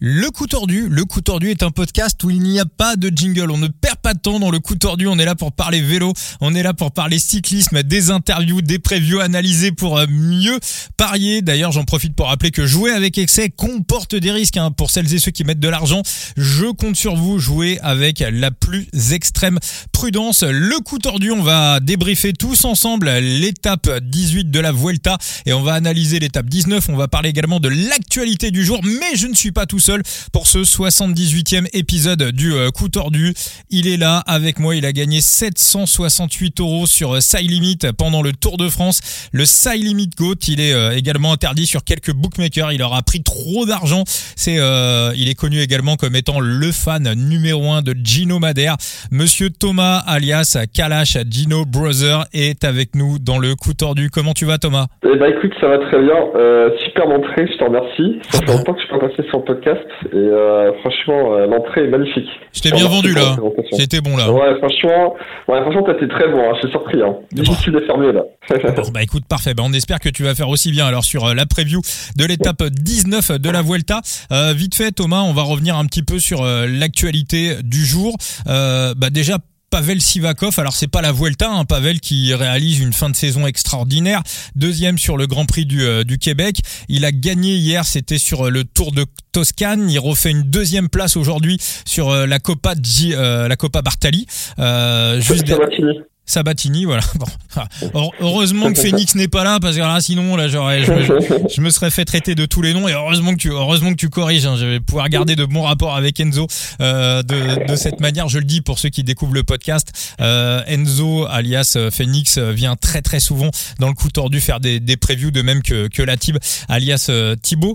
Le coup tordu, le coup tordu est un podcast où il n'y a pas de jingle, on ne perd pas de temps dans le coup tordu, on est là pour parler vélo, on est là pour parler cyclisme, des interviews, des previews analysés pour euh, mieux parier. D'ailleurs, j'en profite pour rappeler que jouer avec excès comporte des risques hein. pour celles et ceux qui mettent de l'argent. Je compte sur vous, jouer avec la plus extrême prudence. Le coup tordu, on va débriefer tous ensemble l'étape 18 de la Vuelta et on va analyser l'étape 19, on va parler également de l'actualité du jour, mais je ne suis pas tout seul pour ce 78e épisode du euh, coup tordu. Il est là avec moi, il a gagné 768 euros sur euh, Side Limit pendant le Tour de France. Le Side Limit Goat, il est euh, également interdit sur quelques bookmakers, il aura pris trop d'argent. C'est, il est connu également comme étant le fan numéro un de Gino Madère. Monsieur Thomas alias Kalash Gino Brother est avec nous dans le coup tordu. Comment tu vas Thomas? Eh ben écoute, ça va très bien. super entrée, je te remercie. Ça fait longtemps que je suis pas passé sur le podcast et euh, franchement, euh, l'entrée est magnifique. Je t'ai bien vendu là. C'était bon là. Ouais, franchement, ouais, franchement, t'as été très bon. Hein. Je suis surpris. Hein. Difficile de faire mieux là. bon, bah écoute, parfait. Bah, on espère que tu vas faire aussi bien. Alors sur euh, la preview de l'étape 19 de la Vuelta, vite fait, Thomas, on va revenir un petit peu sur l'actualité du jour. bah déjà Pavel Sivakov. Alors c'est pas la Vuelta, hein, Pavel qui réalise une fin de saison extraordinaire, deuxième sur le Grand Prix du, euh, du Québec. Il a gagné hier, c'était sur euh, le Tour de Toscane. Il refait une deuxième place aujourd'hui sur euh, la Coppa G, la Coppa Bartali. juste Sabatini, voilà. Bon. Heureusement que Phoenix n'est pas là parce que là, sinon, là, j'aurais, je, me serais fait traiter de tous les noms et heureusement que tu, heureusement que tu corriges. Hein. Je vais pouvoir garder de bons rapports avec Enzo euh, de, de cette manière. Je le dis pour ceux qui découvrent le podcast. Euh, Enzo, alias euh, Phoenix, vient très très souvent dans le coup tordu faire des, des previews de même que que la Tib, alias euh, Thibaut.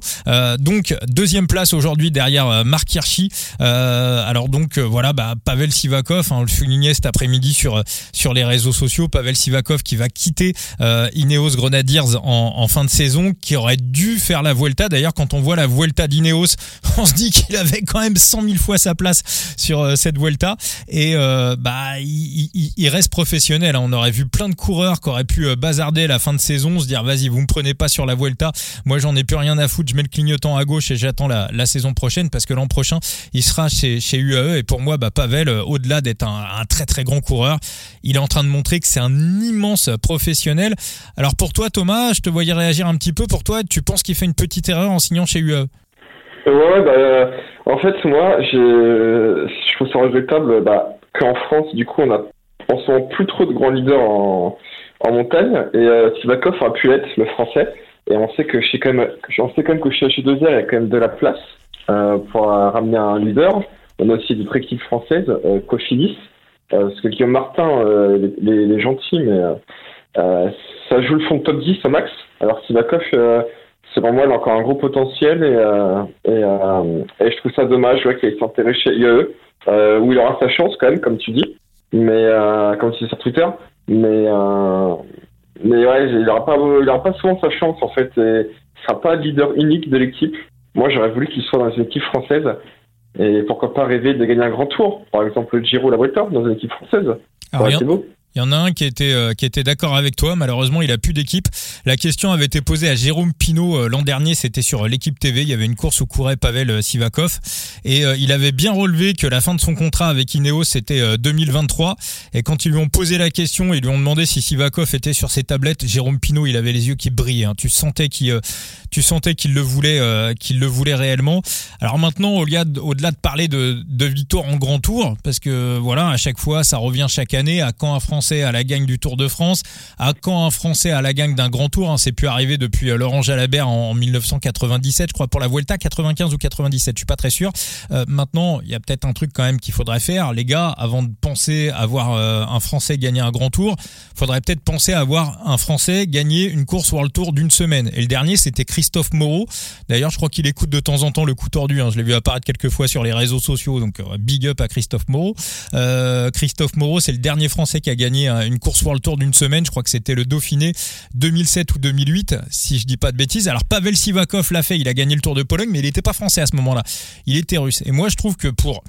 donc deuxième place aujourd'hui derrière Marc Hirschi. alors donc voilà, bah, Pavel Sivakov, hein, on le soulignait cet après-midi sur sur les réseaux sociaux, Pavel Sivakov qui va quitter euh, Ineos Grenadiers en, fin de saison, qui aurait dû faire la Vuelta. D'ailleurs, quand on voit la Vuelta d'Ineos, on se dit qu'il avait quand même 100 000 fois sa place sur euh, cette Vuelta. Et euh, bah, il, reste professionnel. Hein. On aurait vu plein de coureurs qui auraient pu bazarder la fin de saison, se dire vas-y, vous me prenez pas sur la Vuelta. Moi, j'en ai plus rien à foutre. Je mets le clignotant à gauche et j'attends la, saison prochaine parce que l'an prochain, il sera chez, UAE. Et pour moi, bah, Pavel, au-delà d'être un, un très très grand coureur, il est en train de montrer que c'est un immense professionnel. Alors pour toi, Thomas, je te voyais réagir un petit peu. Pour toi, tu penses qu'il fait une petite erreur en signant chez UE? Ouais, bah, en fait, moi, je trouve ça regrettable bah, qu'en France, du coup, on a en ce moment plus trop de grands leaders en, montagne. Et euh, Sivakov a pu être le français. Et on sait que chez quand même, on sait quand même que chez H2R, il y a quand même de la place euh, pour ramener un leader. On a aussi d'autres équipes françaises, euh, Cofilis, euh, parce que Guillaume Martin, euh, les, les, gentils, mais euh, ça joue le fond de top 10 au max. Alors Sivakov, selon moi, il a encore un gros potentiel et, je trouve ça dommage qu'il ait s'enterré chez IAE, où il aura sa chance quand même, comme tu dis, mais comme tu dis sur Twitter. Mais ouais, il n'aura pas, il aura pas souvent sa chance en fait. Et il sera pas leader unique de l'équipe. Moi, j'aurais voulu qu'il soit dans une équipe française et pourquoi pas rêver de gagner un grand tour Par exemple, le Giro la Vuelta dans une équipe française? Alors, beau. Il y en a un qui était euh, qui était d'accord avec toi. Malheureusement, il a plus d'équipe. La question avait été posée à Jérôme Pinault euh, l'an dernier. C'était sur euh, l'équipe TV. Il y avait une course où courait Pavel Sivakov et il avait bien relevé que la fin de son contrat avec Ineos c'était 2023. Et quand ils lui ont posé la question, ils lui ont demandé si Sivakov était sur ses tablettes. Jérôme Pinault, il avait les yeux qui brillaient. Hein. Tu sentais qu'il tu sentais qu'il le voulait qu'il le voulait réellement. Alors maintenant, au-delà de, au-delà de parler de, de victoire en grand tour, parce que voilà, à chaque fois, ça revient chaque année. À quand un France à la gagne du Tour de France, à quand un Français à la gagne d'un grand tour, hein, c'est pu arriver depuis euh, Laurent Jalabert en, 1997, je crois pour la Vuelta, 95 ou 97, je suis pas très sûr. Euh, maintenant, il y a peut-être un truc quand même qu'il faudrait faire, les gars, avant de penser avoir euh, un Français gagner un grand tour, faudrait peut-être penser à avoir un Français gagner une course World Tour d'une semaine. Et le dernier, c'était Christophe Moreau. D'ailleurs, je crois qu'il écoute de temps en temps le coup tordu. Hein. Je l'ai vu apparaître quelques fois sur les réseaux sociaux, donc big up à Christophe Moreau. Christophe Moreau, c'est le dernier Français qui a gagné une course World Tour d'une semaine. Je crois que c'était le Dauphiné 2007 ou 2008, si je dis pas de bêtises. Alors Pavel Sivakov l'a fait, il a gagné le Tour de Pologne, mais il n'était pas français à ce moment-là. Il était russe. Et moi, je trouve que pour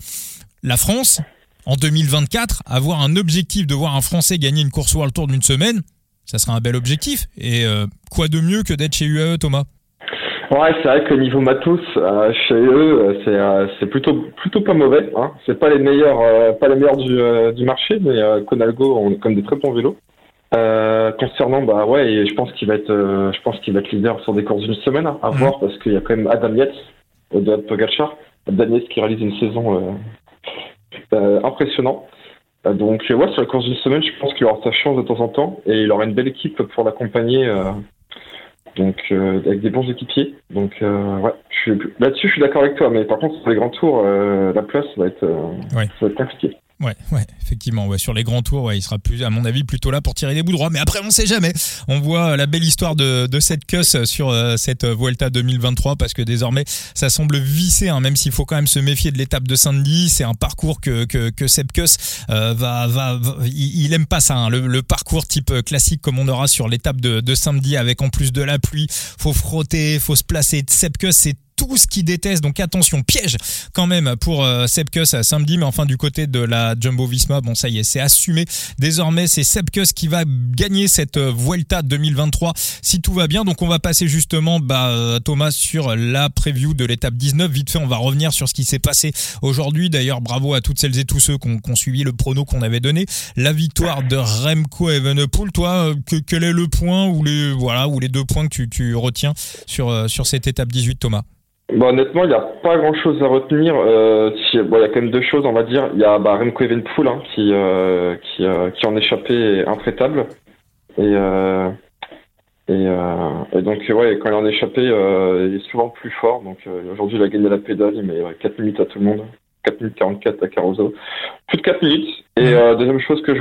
la France, en 2024, avoir un objectif de voir un Français gagner une course World Tour d'une semaine, ça sera un bel objectif. Et euh, quoi de mieux que d'être chez UAE, Thomas? Ouais, c'est vrai que niveau matos, euh, chez eux, c'est euh, c'est plutôt plutôt pas mauvais. Hein. C'est pas les meilleurs euh, pas les meilleurs du, du marché, mais Conalgo ont comme des très bons vélos. concernant bah ouais, je pense qu'il va être je pense qu'il va être leader sur des courses d'une semaine hein, à mhm. voir parce qu'il y a quand même Adam Yates de Pogacar, Adam Yates qui réalise une saison impressionnante. Donc ouais, sur la course d'une semaine, je pense qu'il aura sa chance de temps en temps et il aura une belle équipe pour l'accompagner donc euh, avec des bons équipiers. Donc euh, ouais, là-dessus je suis d'accord avec toi, mais par contre sur les grands tours, euh, la place va être, ça va être compliqué. Ouais, ouais, effectivement. Ouais, sur les grands tours, ouais, il sera plus, à mon avis, plutôt là pour tirer des bouts droits. Mais après, on sait jamais. On voit la belle histoire de, de cette sur euh, cette Vuelta 2023 parce que désormais, ça semble vissé, hein, même s'il faut quand même se méfier de l'étape de Saint-Denis. C'est un parcours que, que, que euh, va, va, il, aime pas ça. Hein, le, parcours type classique comme on aura sur l'étape de, de samedi avec en plus de la pluie, faut frotter, faut se placer. Seb c'est tout ce qu'il déteste. Donc attention, piège quand même pour euh, à samedi, mais enfin du côté de la Jumbo Visma, bon ça y est, c'est assumé. Désormais, c'est Sepkus qui va gagner cette euh, Vuelta 2023 si tout va bien. Donc on va passer justement bah, euh, Thomas sur la preview de l'étape 19. Vite fait, on va revenir sur ce qui s'est passé aujourd'hui. D'ailleurs, bravo à toutes celles et tous ceux qui ont, suivi le prono qu'on avait donné. La victoire de Remco Evenepoel. Toi, que, quel est le point ou les voilà ou les deux points que tu, tu retiens sur sur cette étape 18, Thomas? Bon, honnêtement, il n'y a pas grand chose à retenir. Euh, bon, il y a quand même deux choses, on va dire. Il y a bah, Remco Evenpool hein, qui, euh, qui, euh, qui en échappé intraitable. Et, et, et, donc, ouais, quand il en échappé, il est souvent plus fort. Donc, aujourd'hui, il a gagné la pédale, il met 4 minutes à tout le monde. 4 minutes 44 à Caruso. Plus de 4 minutes. Et deuxième chose que je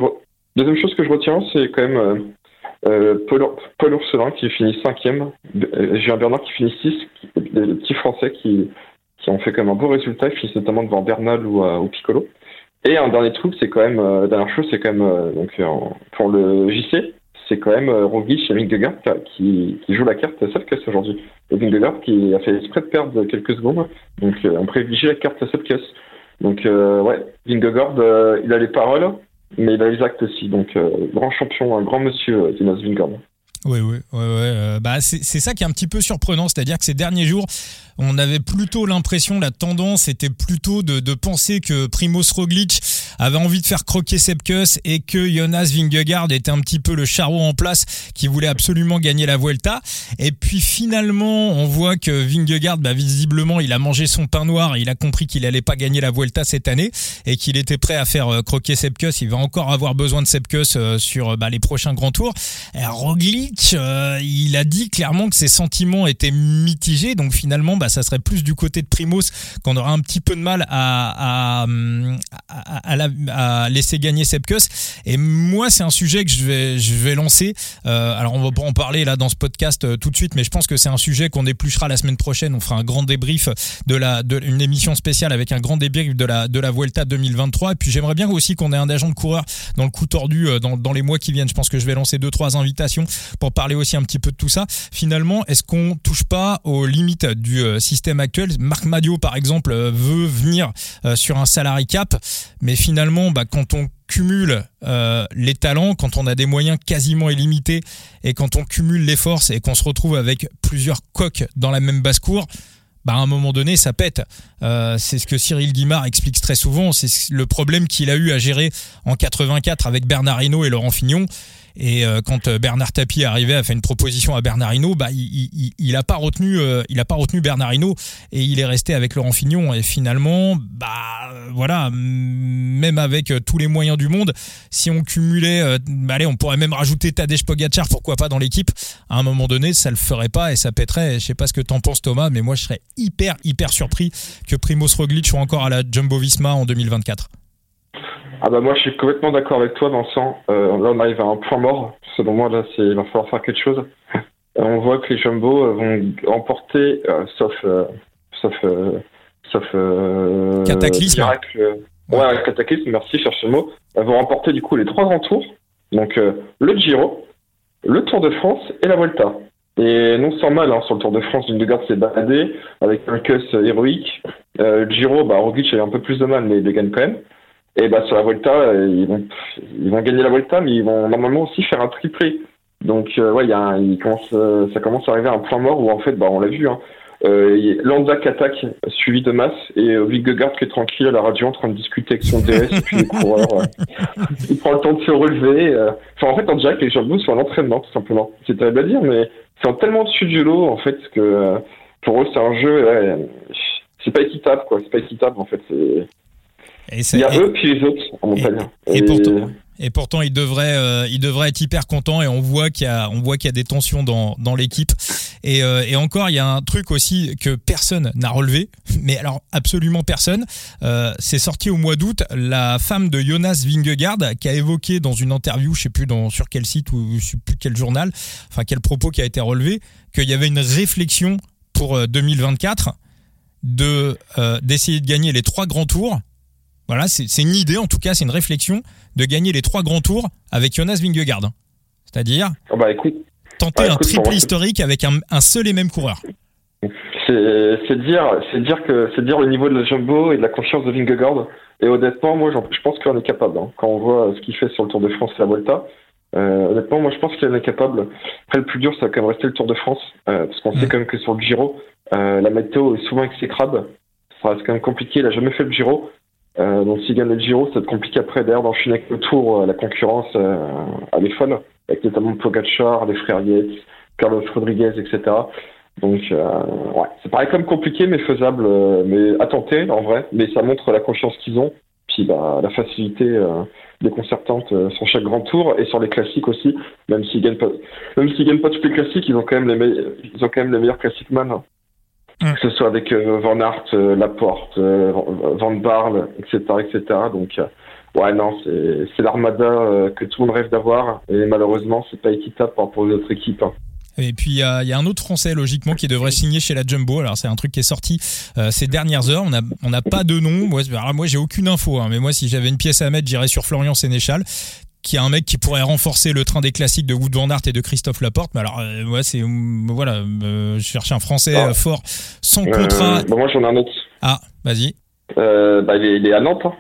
deuxième chose que je retiens, c'est quand même Paul, Paul Ourselin qui finit cinquième, euh, Julien Bernard qui finit six, les petits Français qui, qui ont fait quand même un beau résultat, ils finissent notamment devant Bernal ou, euh, ou Piccolo. Et un dernier truc, c'est quand même, euh, dernière chose, c'est quand même, donc pour le JC, c'est quand même Roglic et Vingegaard qui, qui joue la carte Sepkus aujourd'hui. Et Vingegaard qui a fait exprès de perdre quelques secondes, donc on privilégie la carte Sepkus. Donc ouais, Vingegaard, il a les paroles, mais il a aussi. Donc, euh, grand champion, un grand monsieur, euh, Jonas Vingegaard. Oui, oui, oui, ouais. bah, c'est ça qui est un petit peu surprenant, c'est-à-dire que ces derniers jours, on avait plutôt l'impression, la tendance était plutôt de, de, penser que Primoz Roglic avait envie de faire croquer Sepkus et que Jonas Vingegaard était un petit peu le charreau en place qui voulait absolument gagner la Vuelta. Et puis finalement, on voit que Vingegaard, bah, visiblement, il a mangé son pain noir, il a compris qu'il allait pas gagner la Vuelta cette année et qu'il était prêt à faire euh, croquer Sepkus. Il va encore avoir besoin de Sepkus euh, sur bah, les prochains grands tours. Roglic, euh, il a dit clairement que ses sentiments étaient mitigés, donc finalement, bah, ça serait plus du côté de Primos qu'on aura un petit peu de mal à, à, laisser gagner Sepkus. Et moi, c'est un sujet que je vais, je vais lancer. Euh, alors, on va pas en parler là dans ce podcast euh, tout de suite, mais je pense que c'est un sujet qu'on épluchera la semaine prochaine. On fera un grand débrief de la, de une émission spéciale avec un grand débrief de la, de la Vuelta 2023. Et puis, j'aimerais bien aussi qu'on ait un agent de coureur dans le coup tordu euh, dans, dans les mois qui viennent. Je pense que je vais lancer deux, trois invitations pour parler aussi un petit peu de tout ça. Finalement, est-ce qu'on touche pas aux limites du euh, système actuel? Marc Madio, par exemple, euh, veut venir euh, sur un salary cap, mais finalement, bah, quand on cumule les talents, quand on a des moyens quasiment illimités, et quand on cumule les forces et qu'on se retrouve avec plusieurs coques dans la même basse-cour, bah à un moment donné, ça pète. c'est ce que Cyril Guimard explique très souvent. C'est le problème qu'il a eu à gérer en 84 avec Bernard Hinault et Laurent Fignon. Et euh, quand euh, Bernard Tapie est arrivé à faire une proposition à Bernardino, bah il, il, il a pas retenu euh, il a pas retenu Bernardino et il est resté avec Laurent Fignon et finalement bah voilà même avec tous les moyens du monde, si on cumulait bah, allez, on pourrait même rajouter Tadej Pogacar pourquoi pas dans l'équipe, à un moment donné, ça le ferait pas et ça pèterait. Je sais pas ce que t'en penses Thomas, mais moi je serais hyper hyper surpris que Primoz Roglic soit encore à la Jumbo Visma en 2024. Ah bah moi je suis complètement d'accord avec toi Vincent. Euh, là on arrive à un point mort. Selon moi là c'est il va falloir faire quelque chose. Euh, on voit que les Jumbo euh, vont emporter, sauf sauf sauf cataclysme. Miracle, ouais. cataclysme. Merci cherche le mot. Elles vont remporter du coup les trois grands tours. Donc le Giro, le Tour de France et la Volta. Et non sans mal, hein, sur le Tour de France, une garde s'est baladé avec un cuss héroïque. le Giro, bah, Roglic a eu un peu plus de mal, mais il le gagne quand même. Et bah sur la Volta, euh, ils vont, ils vont gagner la Volta, mais ils vont normalement aussi faire un triplé. Donc euh, ouais, il y a il commence, euh, ça commence à arriver à un point mort où en fait, bah on l'a vu, hein, Euh, Landa qui attaque, suivi de masse, et euh, Vingegaard qui est tranquille à la radio en train de discuter avec son DS et puis les coureurs. Il prend le temps de se relever. euh. Enfin, en fait, on dirait que les jambes sont à l'entraînement, tout simplement. C'est terrible à dire, mais c'est tellement dessus du lot, en fait, que euh, pour eux, c'est un jeu. ouais, c'est pas équitable, quoi. C'est pas équitable, en fait. c'est- Et Il y a et- eux puis les autres en montagne. et pourtant- Et pourtant, il devrait, euh, il devrait être hyper content et on voit qu'il y a, on voit qu'il y a des tensions dans, dans l'équipe. Et, euh, et encore, il y a un truc aussi que personne n'a relevé, mais alors absolument personne. Euh, c'est sorti au mois d'août. La femme de Jonas Vingegaard qui a évoqué dans une interview, je sais plus dans, sur quel site ou je sais plus quel journal, enfin quel propos qui a été relevé, qu'il y avait une réflexion pour euh, 2024 de d'essayer de gagner les trois grands tours. Voilà, c'est une idée en tout cas, c'est une réflexion de gagner les trois grands tours avec Jonas Vingegaard. C'est-à-dire Oh, bah tenter Ouais, un triple historique avec un, un seul et même coureur. c'est dire, c'est dire que c'est dire le niveau de la jumbo et de la confiance de Vingegaard. Et honnêtement, moi, je pense qu'on est capable. hein. Quand on voit ce qu'il fait sur le Tour de France et la Volta, euh, honnêtement, moi, je pense qu'il en est capable. Après, le plus dur, ça va quand même rester le Tour de France, euh, parce qu'on Mm. sait quand même que sur le Giro, euh, la météo est souvent exécrable. Ça reste quand même compliqué. Il a jamais fait le Giro. Euh, donc s'il gagne le Giro, ça va être compliqué après d'ailleurs d'enchaîner avec le Tour. euh, la concurrence, euh, elle est avec notamment Pogacar, les frères Yates, Carlos Rodriguez, etc. Donc, euh, ouais, ça paraît quand même compliqué, mais faisable, mais à tenter, en vrai. Mais ça montre la confiance qu'ils ont, puis bah, la facilité déconcertante sur chaque grand tour et sur les classiques aussi. Même s'ils gagnent pas, même s'ils gagnent pas tous les classiques, ils ont quand même les, me- ils ont quand même les meilleurs classiqueman. Mm. Que ce soit avec euh, Van Aert, euh, Laporte, euh, Van Barle, etc., etc. Donc, ouais, non, c'est l'armada que tout le monde rêve d'avoir, et malheureusement, c'est pas équitable par rapport aux autres équipes. hein. Et puis il y a, il y a un autre Français logiquement qui devrait signer chez la Jumbo. Alors c'est un truc qui est sorti euh, ces dernières heures. On n'a on pas de nom. Moi, alors, moi j'ai aucune info. hein, mais moi si j'avais une pièce à mettre, j'irais sur Florian Sénéchal, qui est un mec qui pourrait renforcer le train des classiques de Wood van Aert et de Christophe Laporte. Mais alors euh, ouais, c'est hum, voilà, euh, je cherche un Français Ah. euh, fort sans Euh, contrat. bon, moi, j'en ai un autre. Ah, vas-y. Euh, bah, il, est, il est à Nantes. Hein.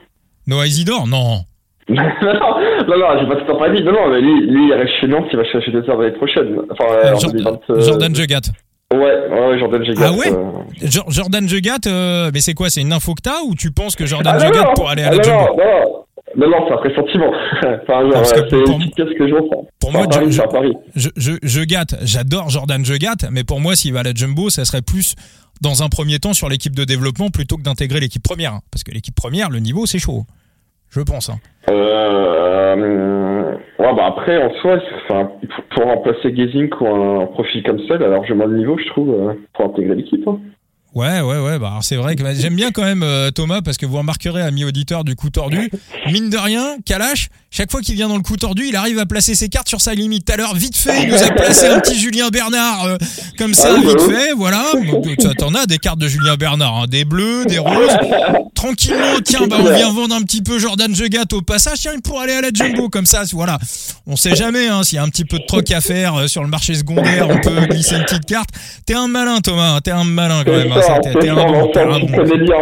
Noah Isidore Non. non, non, non, j'ai pas tout en. Non, non, mais lui, lui, il reste chez Nantes, il va chercher des heures l'année prochaine. Enfin, euh, Euh, en Jordan, 2020, euh, Jordan Jegat. Ouais, ouais, Jordan Jegat. Ah ouais euh. Jo- Jordan Jegat, euh, mais c'est quoi C'est une info que t'as ou tu penses que Jordan Ah, non, Jegat non, pour aller à ah, la non, non, non, non, non, c'est un pressentiment. enfin, genre, Parce que c'est pour- une petite pièce que je ressens. Pour moi, Paris, je- Paris. je, je, je gâte, j'adore Jordan Je gâte, mais pour moi, s'il va à la Jumbo, ça serait plus dans un premier temps sur l'équipe de développement plutôt que d'intégrer l'équipe première. hein. Parce que l'équipe première, le niveau, c'est chaud. Je pense. hein. Euh, ouais, bah après, en soi, enfin, pour, remplacer Gazing ou un profil comme ça, il a largement le niveau, je trouve, euh, pour intégrer l'équipe. hein. Ouais, ouais, ouais. Bah, alors c'est vrai que bah, j'aime bien quand même euh, Thomas parce que vous remarquerez, ami auditeur du coup tordu, mine de rien, Kalash, chaque fois qu'il vient dans le coup tordu, il arrive à placer ses cartes sur sa limite. Tout à l'heure, vite fait, il nous a placé un petit Julien Bernard euh, comme ça, Ah vite bah oui. fait, voilà. Ça, T'en as des cartes de Julien Bernard, hein, des bleus, des roses. Tranquillement, tiens, bah, on vient vendre un petit peu Jordan Jegat au passage, tiens, pour aller à la Jumbo, comme ça, voilà. On sait jamais, hein, s'il y a un petit peu de troc à faire euh, sur le marché secondaire, on peut glisser une petite carte. T'es un malin, Thomas, hein, t'es un malin quand même. hein, ça, t'es- un bon, tu connais bien.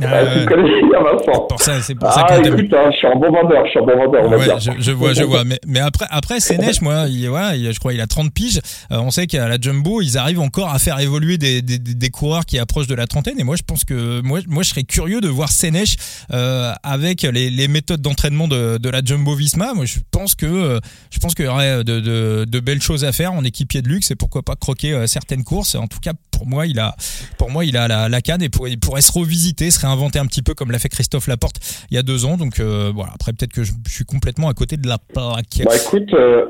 Ah, Ah, Vincent. Pour ça, c'est pour ça Ah, écoute, hein, je suis un bon vendeur, je suis un bon vendeur, Ouais, dire. je, je vois, je vois. Mais, mais après, après Sénèche, moi, il, ouais, il- je crois, il a 30 piges. Euh, on sait qu'à la Jumbo, ils arrivent encore à faire évoluer des, des, coureurs qui approchent de la trentaine. Et moi, je pense que moi, moi, je serais curieux de voir Sénèche euh, avec les, les méthodes d'entraînement de, de la Jumbo Visma. Moi, je pense que euh, je pense qu'il y aurait de, de, de belles choses à faire en équipier de luxe et pourquoi pas croquer euh, certaines courses. En tout cas, pour moi, il a, pour moi, il a la, la canne et pour- il pourrait se revisiter, se réinventer un petit peu comme l'a fait Christophe Laporte il y a deux ans. Donc euh, voilà. Après, peut-être que je, je suis complètement à côté de la plaque. Bah écoute, euh,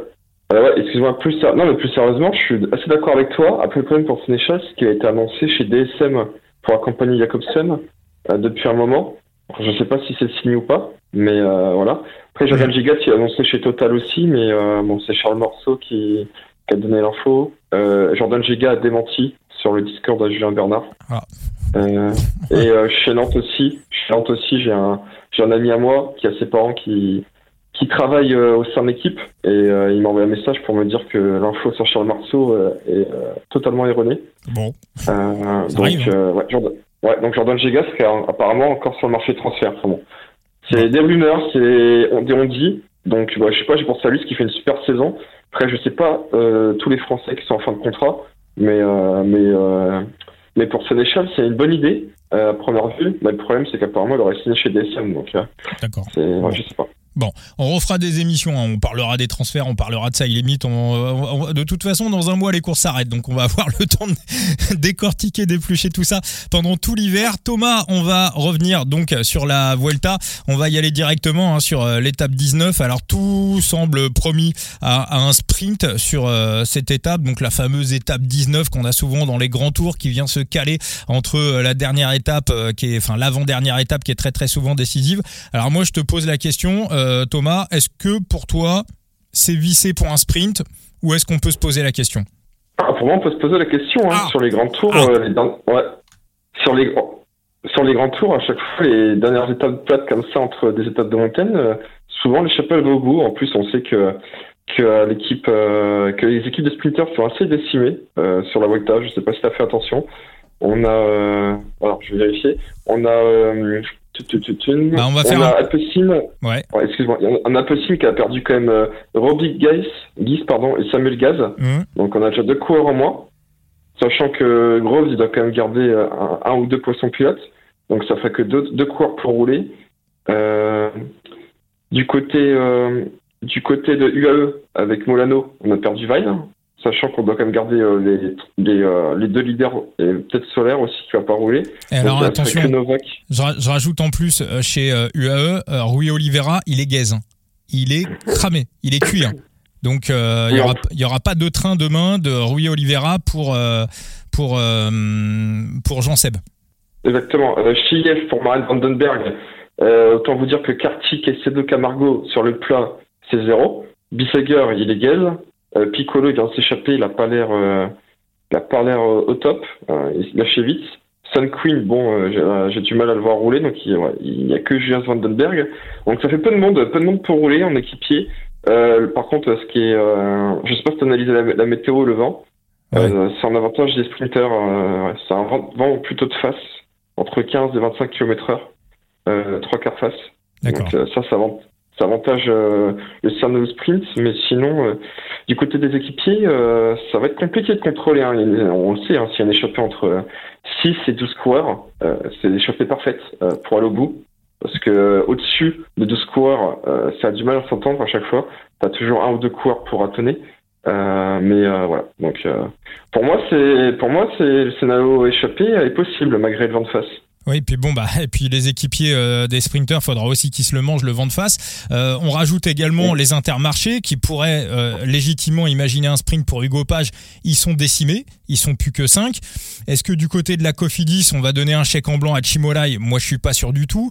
euh, ouais, excuse-moi, plus, non, mais plus sérieusement, je suis assez d'accord avec toi. Après, le problème pour Sénéchal, c'est qu'il a été annoncé chez DSM pour accompagner Jacobsen depuis un moment. Je ne sais pas si c'est signé ou pas, mais euh, voilà. Après, Jordan Gigat, il a annoncé chez Total aussi, mais euh, bon, c'est Charles Morceau qui, qui a donné l'info. Euh, Jordan Giga a démenti sur le Discord de Julien Bernard. Ah. Euh, et euh, chez Nantes aussi, chez Nantes aussi, j'ai un, j'ai un ami à moi qui a ses parents qui, qui travaillent euh, au sein de l'équipe et euh, il m'a envoyé un message pour me dire que l'info sur Charles Marceau est euh, totalement erronée. Bon. Euh, donc, arrive, hein. euh, ouais, Jordan, ouais, donc Jordan Giga serait euh, apparemment encore sur le marché de transfert. Enfin bon. C'est des rumeurs, c'est on, on dit. Donc ouais, je sais pas, j'ai pensé à lui ce qui fait une super saison. Après, je sais pas euh, tous les Français qui sont en fin de contrat, mais euh, mais euh, Mais pour Sénéchal, c'est une bonne idée à première vue. Mais le problème, c'est qu'apparemment, il aurait signé chez DSM. Donc, D'accord. Ouais, je sais pas. Bon, on refera des émissions, hein. on parlera des transferts, on parlera de ça, il est mythe. de toute façon, dans un mois, les courses s'arrêtent, donc on va avoir le temps de décortiquer, d'éplucher tout ça pendant tout l'hiver. Thomas, on va revenir donc sur la Vuelta. On va y aller directement hein, sur euh, l'étape 19. Alors tout semble promis à, un sprint sur euh, cette étape, donc la fameuse étape 19 qu'on a souvent dans les grands tours, qui vient se caler entre euh, la dernière étape, qui est, enfin l'avant-dernière étape, qui est très très souvent décisive. Alors moi, je te pose la question. Thomas, est-ce que pour toi, c'est vissé pour un sprint ou est-ce qu'on peut se poser la question? Ah, Pour moi, on peut se poser la question hein, ah. sur les grands tours. Ah. Euh, sur les sur les grands tours, à chaque fois, les dernières étapes plates comme ça entre des étapes de montagne, euh, souvent les chapelles vont au bout. En plus, on sait que que l'équipe, que les équipes de sprinters sont assez décimées sur la Volta. Je ne sais pas si tu as fait attention. On a, alors je vais vérifier. On a bah, on va faire a Ouais. Excuse-moi. On a qui a perdu quand même euh, Robbie Guys, pardon, et Samuel Gaz. Mmh. Donc on a déjà deux coureurs en moins. Sachant que Groves, il doit quand même garder euh, un, ou deux poissons pilotes. Donc ça fait que deux, deux coureurs pour rouler. Euh, du côté du côté de UAE avec Molano, on a perdu Vine sachant qu'on doit quand même garder euh, les, les, euh, les, deux leaders et peut-être Solaire aussi qui va pas rouler. Et alors attention, je, rajoute en plus euh, chez UAE, Rui Oliveira, il est gaze. Hein. Il est cramé, il est cuit. Hein. Donc il n'y aura, pas de train demain de Rui Oliveira pour, pour, pour Jean Seb. Exactement. Chiev pour Marine Vandenberg. autant vous dire que Kartik et C2 Camargo sur le plat, c'est zéro. Bisseger, il est gaze. Euh, Piccolo il vient de s'échapper, il a pas l'air, euh, il a pas l'air euh, au top. il lâchait vite. Sun Queen, bon, j'ai du mal à le voir rouler, donc il, ouais, il y a que Julian Vandenberg. Donc ça fait peu de monde, peu de monde pour rouler en équipier. par contre, ce qui est, je sais pas si tu analysé la, la, météo, le vent. c'est un avantage des sprinters. c'est un vent, plutôt de face, entre 15 et 25 km heure, trois quarts face. Donc ça, ça, ça avantage euh, le Cerno Sprint, mais sinon, euh, du côté des équipiers, euh, ça va être compliqué de contrôler. Hein. On le sait, hein, s'il y a une échappée entre 6 et 12 coureurs, c'est l'échappée parfaite pour aller au bout. Parce que au-dessus de 12 coureurs, ça a du mal à s'entendre à chaque fois. Tu as toujours un ou deux coureurs pour ratonner. mais voilà. Donc pour moi, c'est pour moi, c'est le scénario échappé est possible malgré le vent de face. Oui, puis bon bah et puis les équipiers euh, des sprinters, faudra aussi qu'ils se le mangent le vent de face. Euh, on rajoute également les intermarchés qui pourraient euh, légitimement imaginer un sprint pour Hugo Page. Ils sont décimés, ils sont plus que 5. Est-ce que du côté de la Cofidis, on va donner un chèque en blanc à Chimolai Moi, je suis pas sûr du tout.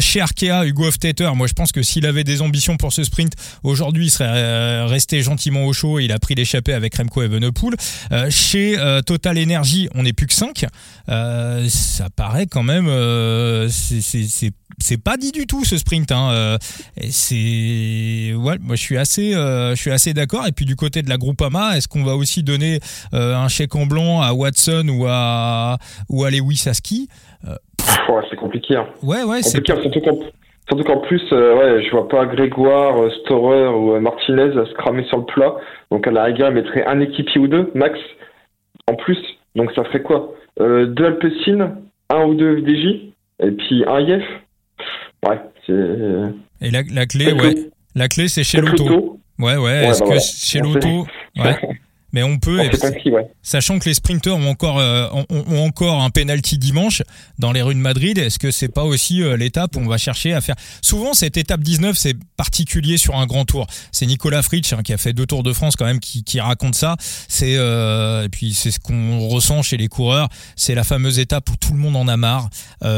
chez Arkea, Hugo Hoftetter, moi je pense que s'il avait des ambitions pour ce sprint, aujourd'hui il serait resté gentiment au chaud. Et il a pris l'échappée avec Remco Evenepoel. chez Total Energy, on n'est plus que 5. Ça paraît quand même euh, c'est pas dit du tout ce sprint. Hein. Euh, c'est ouais, moi je suis assez, euh, je suis assez d'accord. Et puis du côté de la Groupama, est-ce qu'on va aussi donner un chèque en blanc à Watson ou à ou à Lewis Aski C'est compliqué. Hein. Ouais, ouais, c'est Surtout qu'en plus, ouais, je vois pas Grégoire, Storer ou Martinez se cramer sur le plat. Donc à la rigueur, il mettrait un équipier ou deux, max, en plus. Donc ça ferait quoi? Deux Alpecin, un ou deux VDJ et puis un IF. Ouais, c'est. Et la, la clé, ouais. La clé, c'est chez l'auto. Ouais, ouais. Est-ce bah que chez l'auto, ouais. Mais on peut, sachant que les sprinteurs ont encore euh, ont, encore un penalty dimanche dans les rues de Madrid, est-ce que c'est pas aussi euh, l'étape où on va chercher à faire? Souvent cette étape 19 c'est particulier sur un grand tour. C'est Nicolas Fritsch hein, qui a fait deux tours de France quand même qui, qui raconte ça. C'est euh, et puis c'est ce qu'on ressent chez les coureurs. C'est la fameuse étape où tout le monde en a marre,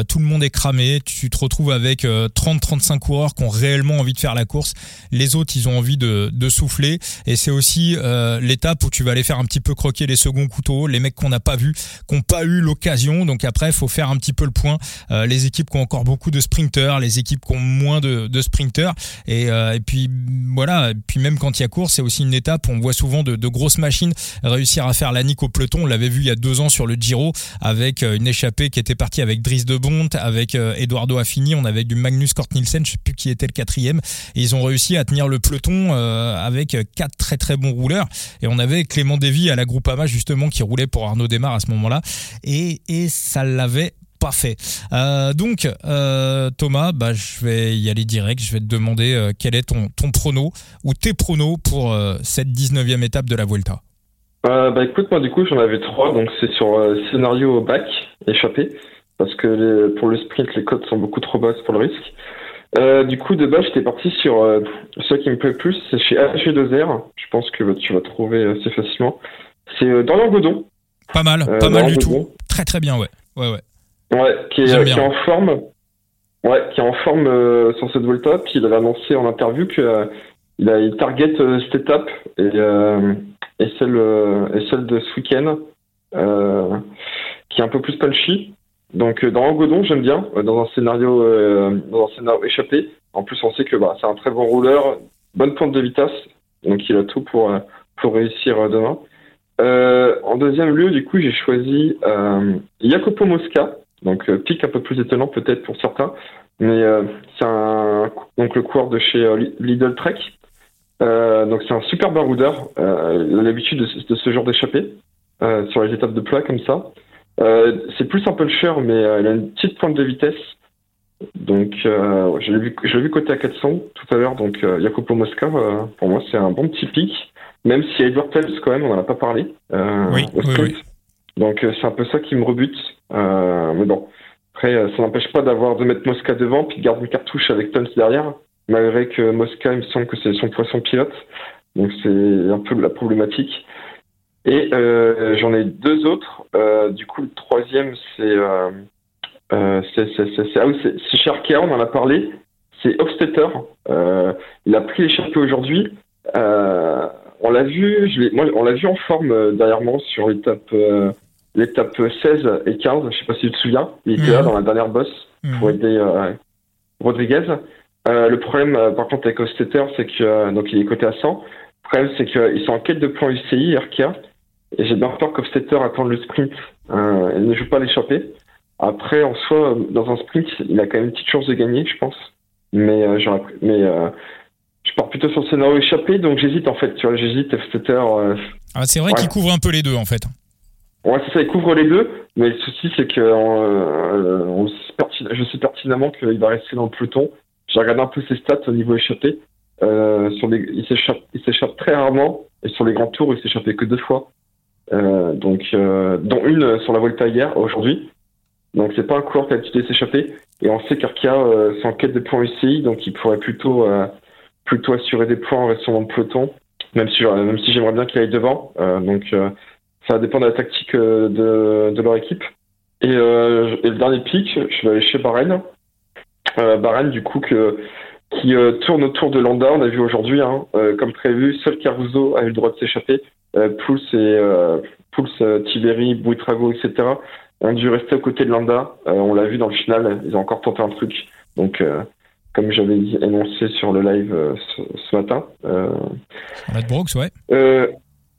tout le monde est cramé. Tu te retrouves avec 30-35 coureurs qui ont réellement envie de faire la course. Les autres ils ont envie de, de souffler et c'est aussi l'étape où tu tu vas aller faire un petit peu croquer les seconds couteaux, les mecs qu'on n'a pas vus, qui n'ont pas eu l'occasion. Donc après, il faut faire un petit peu le point. Euh, les équipes qui ont encore beaucoup de sprinters, les équipes qui ont moins de, de sprinters. Et, euh, et, puis voilà, et puis même quand il y a course, c'est aussi une étape on voit souvent de, grosses machines réussir à faire la nique au peloton. On l'avait vu il y a deux ans sur le Giro avec euh, une échappée qui était partie avec Dries de Bonte, avec Eduardo Affini, on avait du Magnus Kort Nielsen, je sais plus qui était le quatrième. Ils ont réussi à tenir le peloton avec quatre très très bons rouleurs. Et on avait Clément Davy à la Groupama justement qui roulait pour Arnaud Desmar à ce moment-là et, et ça l'avait pas fait. Euh, donc Thomas, bah, je vais y aller direct. Je vais te demander quel est ton, ton prono ou tes pronos pour cette 19e étape de la Vuelta? bah écoute, moi du coup j'en avais trois, donc c'est sur scénario bac, échappé, parce que pour le sprint les cotes sont beaucoup trop basses pour le risque. Euh, du coup, de base, j'étais parti sur euh, ce qui me plaît le plus, c'est chez AG2R. Je pense que tu vas trouver assez facilement. C'est euh, dans l'Angodon. Pas mal, pas mal du tout. Très très bien, ouais. Ouais, ouais. Ouais, qui est, en forme. Ouais, qui est en forme sur cette Volta. Puis il avait annoncé en interview que il a il target cette étape et, et celle et celle de ce week-end, qui est un peu plus punchy. Donc euh, dans Angodon, j'aime bien, euh, dans un scénario euh, dans un scénario échappé. En plus, on sait que bah, c'est un très bon rouleur, bonne pointe de vitesse, donc il a tout pour pour réussir demain. en deuxième lieu, du coup, j'ai choisi Jacopo Mosca, donc pic un peu plus étonnant peut-être pour certains, mais c'est un donc le coureur de chez Lidl Trek. donc c'est un super baroudeur. il a l'habitude de, de, ce genre d'échappée sur les étapes de plat comme ça. Euh, c'est plus un puncher, mais euh, il a une petite pointe de vitesse. Donc, euh, je l'ai vu, vu côté à 400 tout à l'heure. Donc, Jacopo Mosca, pour moi, c'est un bon petit pic. Même si Edward Phelps, quand même, on n'en a pas parlé. oui, oui, Donc, c'est un peu ça qui me rebute. mais bon, après, ça n'empêche pas d'avoir de mettre Mosca devant, puis de garder une cartouche avec Tons derrière. Malgré que Mosca, il me semble que c'est son poisson pilote. Donc, c'est un peu la problématique. Et euh, j'en ai deux autres. Euh, du coup, le troisième, c'est euh, euh c'est ah oui, chez Arkea, on en a parlé. C'est Hofstetter. Euh, il a pris l'échappée aujourd'hui. Euh, on l'a vu, je moi, on l'a vu en forme derrière moi sur l'étape l'étape 16 et 15. Je sais pas si tu te souviens. Il était là mhm. dans la dernière bosse pour mhm. aider Rodriguez. le problème, par contre, avec Hofstetter, c'est que donc il est coté à 100. Le problème, c'est qu'ils sont en quête de plan UCI, Arkea. Et j'ai bien peur qu'Hofstetter attende le sprint. Euh, elle ne joue pas l'échappée. Après, en soi, dans un sprint, il a quand même une petite chance de gagner, je pense. Mais, euh, mais euh, je pars plutôt sur le scénario échappé, donc j'hésite en fait. Tu vois, j'hésite. Hofstetter. Euh, ah, c'est vrai qu'il couvre un peu les deux en fait. Ouais, c'est ça, il couvre les deux. Mais le souci, c'est que on je sais pertinemment qu'il va rester dans le peloton. J'ai regardé un peu ses stats au niveau échappé. Euh, sur les, il s'échappe très rarement et sur les grands tours, il s'échappait que deux fois. Euh, donc, euh, dont une sur la Volta hier, aujourd'hui. Donc, c'est pas un coureur qui a l'habitude de s'échapper. Et on sait qu'Arkia euh, c'est en quête de points UCI, donc il pourrait plutôt, plutôt assurer des points en restant dans le peloton, même si, même si j'aimerais bien qu'il aille devant. donc, ça dépend de la tactique de, de leur équipe. Et, le dernier pic, je vais aller chez Bahreïn. Euh, du coup, qui tourne autour de Landa, on a vu aujourd'hui, hein, comme prévu, seul Caruso a eu le droit de s'échapper. Euh, Pouls et euh, Pouls, euh, Tiberi, Bouitrago, etc. ont dû rester aux côtés de Landa. on l'a vu dans le final, ils ont encore tenté un truc. Donc comme j'avais énoncé sur le live ce, matin. Euh, Matt Brooks, ouais. Euh,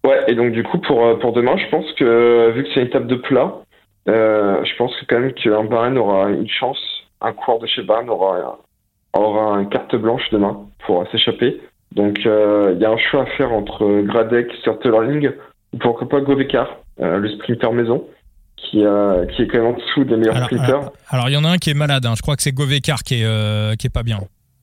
ouais, et donc du coup, pour, pour demain, je pense que vu que c'est une étape de plat, je pense que quand même qu'un Bahreïn aura une chance, un coureur de chez Bahreïn aura, aura une carte blanche demain pour s'échapper. Donc euh, il y a un choix à faire entre Gradek, Sturtling ou pourquoi pas Govekar, euh, le sprinter maison. Qui, qui est quand même en dessous des meilleurs sprinters. Alors il y en a un qui est malade, hein. je crois que c'est Govekar qui est, euh, qui est pas bien.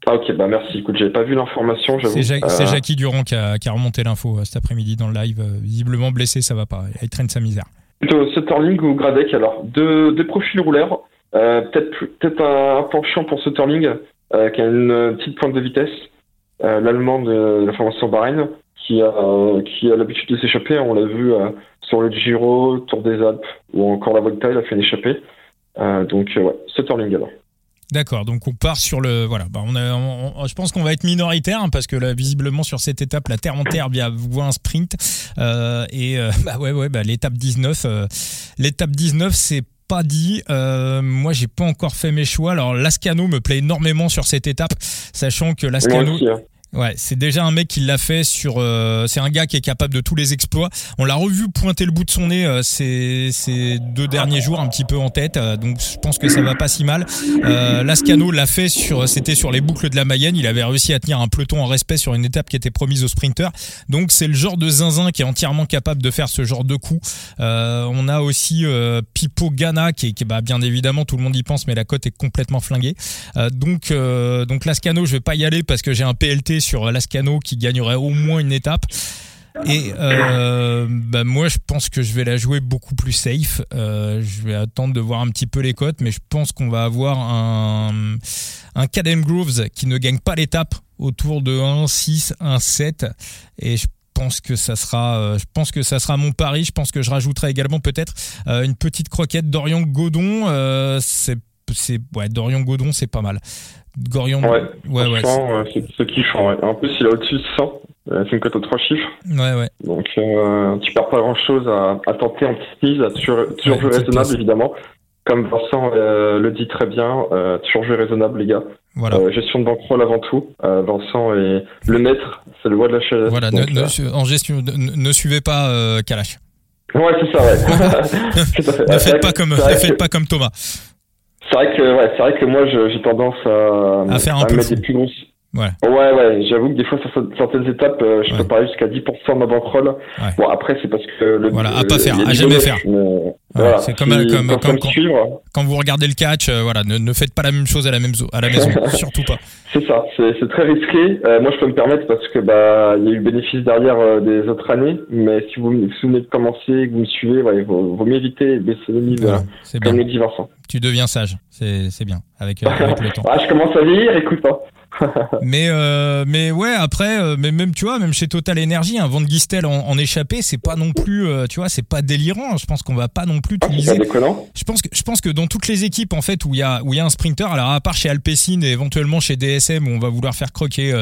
Ah ok, bah merci, écoute, j'avais pas vu l'information, C'est Jackie Durand qui a, qui a remonté l'info cet après-midi dans le live, visiblement blessé, ça va pas, il traîne sa misère. Plutôt Sutterling ou Gradek alors, deux, deux profils rouleurs, peut-être peut-être un, penchant pour Sutterling, qui a une petite pointe de vitesse, euh, l'allemand de la formation Bahreïn, qui a, qui a l'habitude de s'échapper. On l'a vu euh, sur le Giro, Tour des Alpes ou encore la Volta, il a fait une échappée. Euh, donc, ouais, Sutterling alors. D'accord, donc on part sur le voilà. Bah on, a, je pense qu'on va être minoritaire hein, parce que là, visiblement sur cette étape, la terre en terre voit un sprint euh, et bah ouais ouais bah, l'étape 19, l'étape 19 c'est pas dit. Euh, moi, j'ai pas encore fait mes choix. Alors, Lascano me plaît énormément sur cette étape, sachant que Lascano, Ouais, c'est déjà un mec qui l'a fait sur. Euh, c'est un gars qui est capable de tous les exploits. On l'a revu pointer le bout de son nez euh, ces, ces deux derniers jours, un petit peu en tête. euh, donc je pense que ça va pas si mal. Euh, Lascano l'a fait sur. C'était sur les boucles de la Mayenne. Il avait réussi à tenir un peloton en respect sur une étape qui était promise aux sprinters. Donc c'est le genre de zinzin qui est entièrement capable de faire ce genre de coup. Euh, on a aussi euh, Pipo Gana qui qui bah, bien évidemment tout le monde y pense, mais la cote est complètement flinguée. Donc donc Lascano, je vais pas y aller parce que j'ai un PLT sur Lascano qui gagnerait au moins une étape. Et euh, bah moi, je pense que je vais la jouer beaucoup plus safe. Euh, je vais attendre de voir un petit peu les cotes, mais je pense qu'on va avoir un un Cadem Grooves qui ne gagne pas l'étape autour de 1-6, 1-7. Et je pense que ça sera, euh, je pense que ça sera mon pari. Je pense que je rajouterai également peut-être euh, une petite croquette d'Orion Godon. Euh, c'est, ouais, Dorian Godon, c'est pas mal. Gorion, Ouais, ouais, ouais, c'est kiffant. Ouais. En plus, il est au-dessus de 100. Euh, C'est une cote aux trois chiffres. ouais, ouais. Donc, euh, tu perds pas grand-chose à, à tenter en petite mise, à toujours, toujours Ouais, raisonnable, évidemment. Comme Vincent euh, le dit très bien, euh, toujours jouer raisonnable, les gars. Voilà. Euh, gestion de bankroll avant tout. Euh, Vincent est le maître, c'est le roi de la chaise. Voilà, ne, Donc, ne su- en gestion, ne, ne suivez pas euh, Kalash. Ouais, c'est ça, ouais. Ne faites vrai pas que- comme, c'est ne vrai faites que- pas comme Thomas. C'est vrai que, ouais, c'est vrai que moi, j'ai tendance à, À faire un peu mettre fou. des plus grosses. Ouais. Ouais, ouais, j'avoue que des fois, sur certaines étapes, euh, je Ouais. peux parler jusqu'à 10% de ma bankroll. Ouais. Bon, après, c'est parce que le. Voilà, à le- pas faire, à jamais faire. mais voilà, c'est comme- quand comme quand- vous regardez le catch, euh, voilà, ne, ne faites pas la même chose à la même à la maison, surtout pas. C'est ça, c'est très risqué. Euh, moi, je peux me permettre parce que bah il y a eu le bénéfice derrière euh, des autres années. Mais si vous, si vous venez de commencer, que vous me suivez, ouais, vaut, vaut mieux éviter et baisser les mises, Voilà, c'est bien. comme le dit Vincent. Tu deviens sage, c'est c'est bien avec, avec le temps. Ah, je commence à vieillir, écoute pas. Mais euh, mais ouais après euh, mais même tu vois même chez Total Energy un Van Gistel en, en échappé c'est pas non plus euh, tu vois c'est pas délirant je pense qu'on va pas non plus Ah, déconnant. je pense que je pense que dans toutes les équipes en fait où il y a où il y a un sprinter alors à part chez Alpecin et éventuellement chez DSM où on va vouloir faire croquer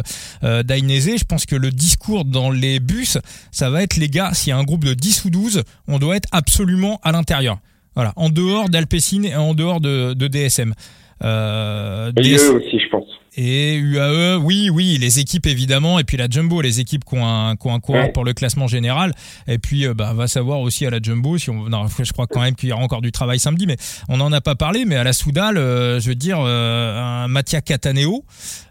euh, Dainese je pense que le discours dans les bus ça va être les gars s'il y a un groupe de 10 ou 12 on doit être absolument à l'intérieur voilà en dehors d'Alpecin et en dehors de, de DSM euh, Et DS eux aussi, je pense. Et UAE, oui, oui, les équipes évidemment, et puis la Jumbo, les équipes qui ont un, qui ont un coureur Ouais. pour le classement général, et puis euh, bah, va savoir aussi à la Jumbo, si on, non, je crois quand même qu'il y aura encore du travail samedi, mais on n'en a pas parlé, mais à la Soudal, euh, je veux dire, euh, un Mattia Cataneo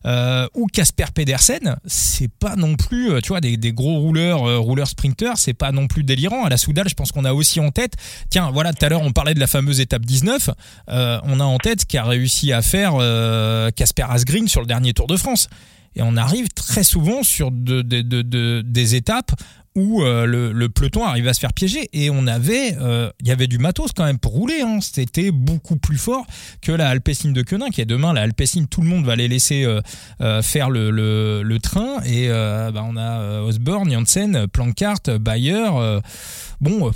euh, ou Casper Pedersen, c'est pas non plus, tu vois, des, des gros rouleurs, rouleurs sprinters, c'est pas non plus délirant. À la Soudal, je pense qu'on a aussi en tête, tiens, voilà, tout à l'heure on parlait de la fameuse étape 19, euh, on a en tête ce qu'a réussi à faire euh, Casper Sur le dernier Tour de France. Et on arrive très souvent sur de, de- de- de- des étapes où euh, le, peloton arrive à se faire piéger et on avait euh, il y avait du matos quand même pour rouler hein. c'était beaucoup plus fort que la Alpecin de Quenin qui est demain la Alpecin tout le monde va les laisser euh, faire le, train et bah, on a Osborne, Janssen, Plancart, Bayer bon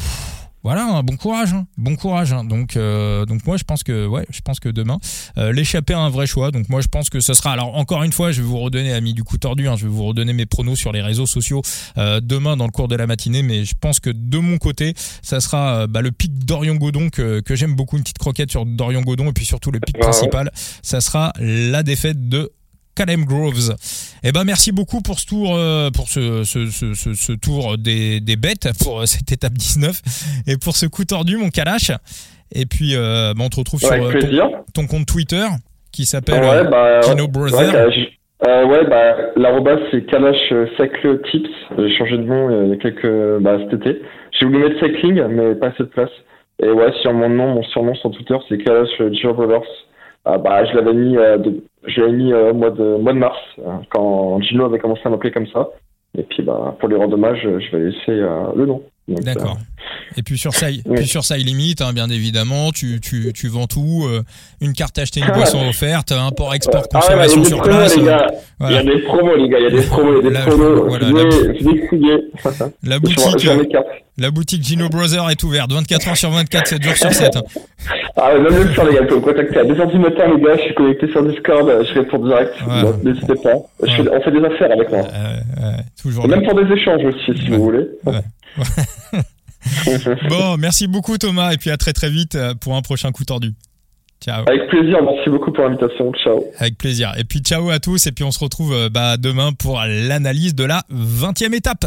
voilà, hein, bon courage, hein, bon courage. hein. Donc, euh, donc moi je pense que, ouais, je pense que demain, euh, l'échapper a un vrai choix. Donc moi je pense que ce sera. Alors encore une fois, je vais vous redonner, amis du coup tordu, hein, je vais vous redonner mes pronos sur les réseaux sociaux euh, demain dans le cours de la matinée. Mais je pense que de mon côté, ça sera bah, le pic d'Orion Godon que, que j'aime beaucoup, une petite croquette sur Dorian Godon et puis surtout le pic ouais. principal, ça sera la défaite de Calem Groves. Eh ben merci beaucoup pour ce tour, euh, pour ce, ce, ce, tour des, des bêtes pour euh, cette étape 19 et pour ce coup tordu mon Kalash. Et puis euh, bah, on te retrouve Ouais, sur euh, ton, compte Twitter qui s'appelle Ouais, bah, Gino ouais, Brother. bah, j- euh, ouais, bah, l'arrobas, c'est Kalash Cycle Tips. J'ai changé de nom il y a quelques, bah, cet été. J'ai voulu mettre cycling, mais pas cette place. Et ouais, sur mon nom, mon surnom sur Twitter, c'est Kalash. Ah, bah, je l'avais mis, euh, de, je mis euh, au mois de, mois de mars, euh, quand Gino avait commencé à m'appeler comme ça. Et puis, bah, pour les rendre hommage, euh, je vais laisser euh, le nom. D'accord. Et puis sur ça, Ouais. puis sur ça, il limite, hein, bien évidemment. Tu, tu, tu vends tout. euh, une carte achetée, une boisson offerte, import, export, Ah ouais, consommation des sur place. euh. Il y a des promos, les gars. Il y a des promos, il y a des promos. voilà, je la- vais, je vais fouiller. La boutique, la boutique Gino Brother est ouverte 24 heures sur 24, 7 jours sur 7. hein. Ah ouais, même le soir, les gars, vous pouvez me contacter à 2h du matin, les gars, je suis connecté sur Discord, euh, je réponds direct, Ouais. n'hésitez pas. Je fais- on fait des affaires avec moi. Euh, euh, toujours. Et même pour des échanges aussi, si Ouais. vous voulez. Bon, merci beaucoup Thomas et puis à très très vite euh, pour un prochain coup tordu. Ciao. Avec plaisir, merci beaucoup pour l'invitation. Ciao. Avec plaisir. Et puis ciao à tous et puis on se retrouve bah, demain pour l'analyse de la 20e étape.